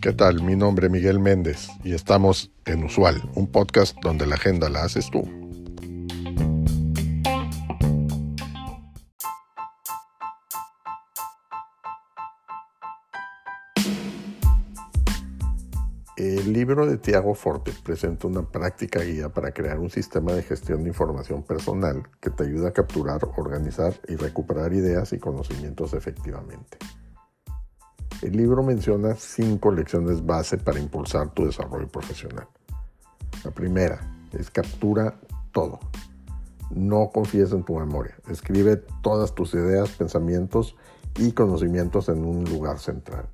¿Qué tal? Mi nombre es Miguel Méndez y estamos en Usual, un podcast donde la agenda la haces tú. El libro de Tiago Forte presenta una práctica guía para crear un sistema de gestión de información personal que te ayuda a capturar, organizar y recuperar ideas y conocimientos efectivamente. El libro menciona cinco lecciones base para impulsar tu desarrollo profesional. La primera es captura todo. No confíes en tu memoria. Escribe todas tus ideas, pensamientos y conocimientos en un lugar central.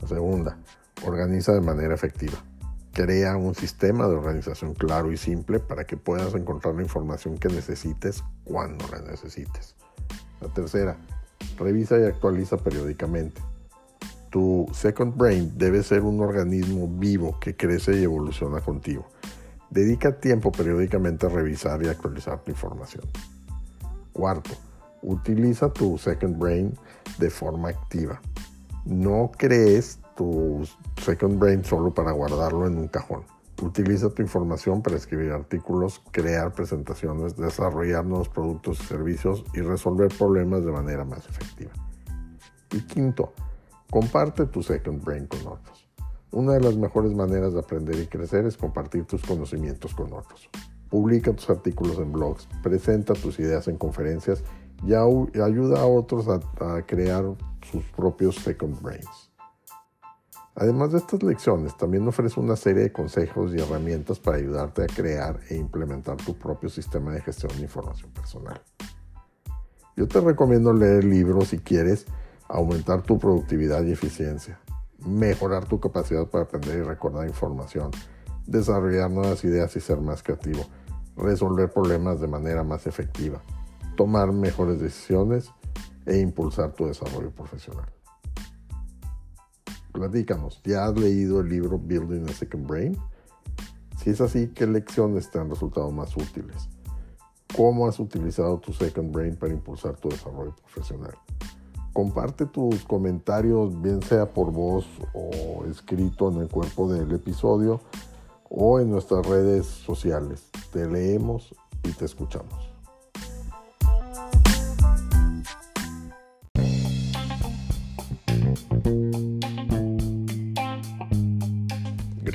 La segunda, Organiza de manera efectiva. Crea un sistema de organización claro y simple para que puedas encontrar la información que necesites cuando la necesites. La tercera, revisa y actualiza periódicamente. Tu second brain debe ser un organismo vivo que crece y evoluciona contigo. Dedica tiempo periódicamente a revisar y actualizar tu información. Cuarto, utiliza tu second brain de forma activa. No crees tu second brain solo para guardarlo en un cajón. Utiliza tu información para escribir artículos, crear presentaciones, desarrollar nuevos productos y servicios y resolver problemas de manera más efectiva. Y quinto, comparte tu second brain con otros. Una de las mejores maneras de aprender y crecer es compartir tus conocimientos con otros. Publica tus artículos en blogs, presenta tus ideas en conferencias y ayuda a otros a, a crear sus propios second brains. Además de estas lecciones, también ofrece una serie de consejos y herramientas para ayudarte a crear e implementar tu propio sistema de gestión de información personal. Yo te recomiendo leer libros si quieres aumentar tu productividad y eficiencia, mejorar tu capacidad para aprender y recordar información, desarrollar nuevas ideas y ser más creativo, resolver problemas de manera más efectiva, tomar mejores decisiones e impulsar tu desarrollo profesional. Platícanos, ¿ya has leído el libro Building a Second Brain? Si es así, ¿qué lecciones te han resultado más útiles? ¿Cómo has utilizado tu Second Brain para impulsar tu desarrollo profesional? Comparte tus comentarios, bien sea por voz o escrito en el cuerpo del episodio o en nuestras redes sociales. Te leemos y te escuchamos.